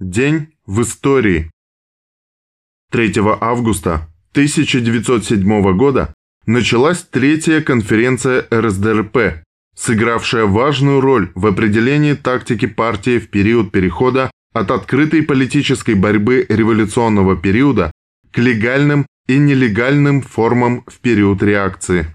День в истории. 3 августа 1907 года началась третья конференция РСДРП, сыгравшая важную роль в определении тактики партии в период перехода от открытой политической борьбы революционного периода к легальным и нелегальным формам в период реакции.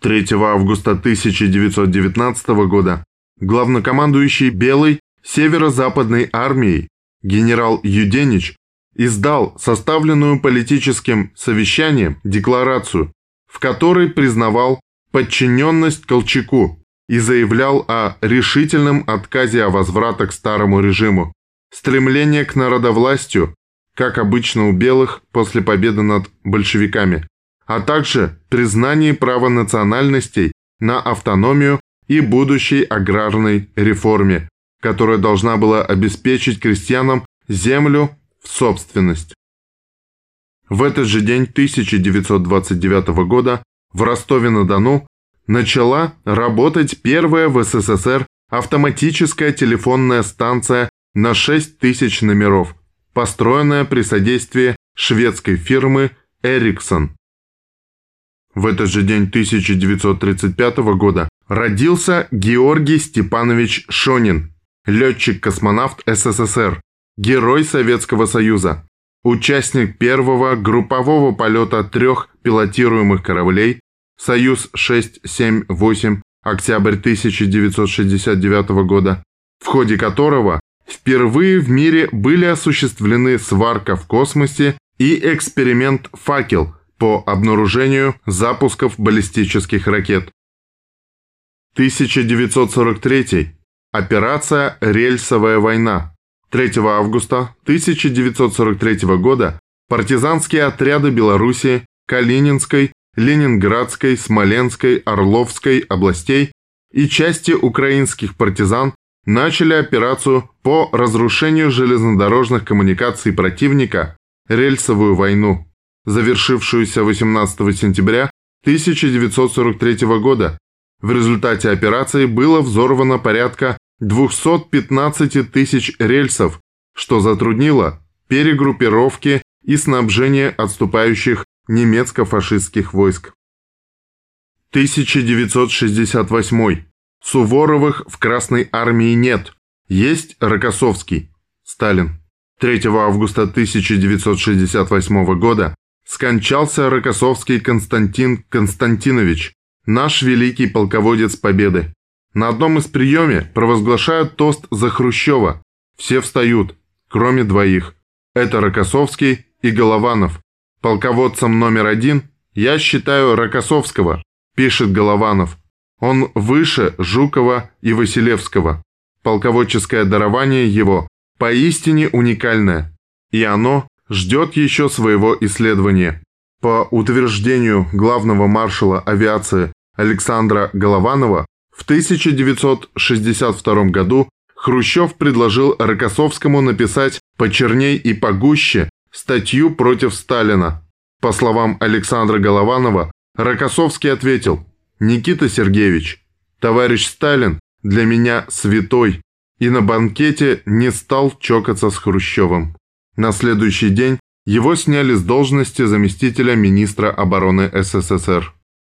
3 августа 1919 года главнокомандующий Белой северо-западной армией. Генерал Юденич издал составленную политическим совещанием декларацию, в которой признавал подчиненность Колчаку и заявлял о решительном отказе от возврата к старому режиму, стремление к народовластию, как обычно у белых после победы над большевиками, а также признании права национальностей на автономию и будущей аграрной реформе, которая должна была обеспечить крестьянам землю в собственность. В этот же день 1929 года в Ростове-на-Дону начала работать первая в СССР автоматическая телефонная станция на 6 тысяч номеров, построенная при содействии шведской фирмы Ericsson. В этот же день 1935 года родился Георгий Степанович Шонин, летчик-космонавт СССР, герой Советского Союза, участник первого группового полета трех пилотируемых кораблей «Союз-678» октябрь 1969 года, в ходе которого впервые в мире были осуществлены сварка в космосе и эксперимент «Факел» по обнаружению запусков баллистических ракет. 1943 Операция «Рельсовая война». 3 августа 1943 года партизанские отряды Белоруссии, Калининской, Ленинградской, Смоленской, Орловской областей и части украинских партизан начали операцию по разрушению железнодорожных коммуникаций противника «Рельсовую войну», завершившуюся 18 сентября 1943 года в результате операции было взорвано порядка 215 тысяч рельсов, что затруднило перегруппировки и снабжение отступающих немецко-фашистских войск. 1968. Суворовых в Красной армии нет. Есть Рокоссовский. Сталин. 3 августа 1968 года скончался Рокоссовский Константин Константинович, наш великий полководец Победы. На одном из приеме провозглашают тост за Хрущева. Все встают, кроме двоих. Это Рокоссовский и Голованов. Полководцем номер один я считаю Рокоссовского, пишет Голованов. Он выше Жукова и Василевского. Полководческое дарование его поистине уникальное, и оно ждет еще своего исследования. По утверждению главного маршала авиации Александра Голованова в 1962 году Хрущев предложил Рокоссовскому написать «почерней и погуще» статью против Сталина. По словам Александра Голованова, Рокоссовский ответил «Никита Сергеевич, товарищ Сталин для меня святой» и на банкете не стал чокаться с Хрущевым. На следующий день его сняли с должности заместителя министра обороны СССР.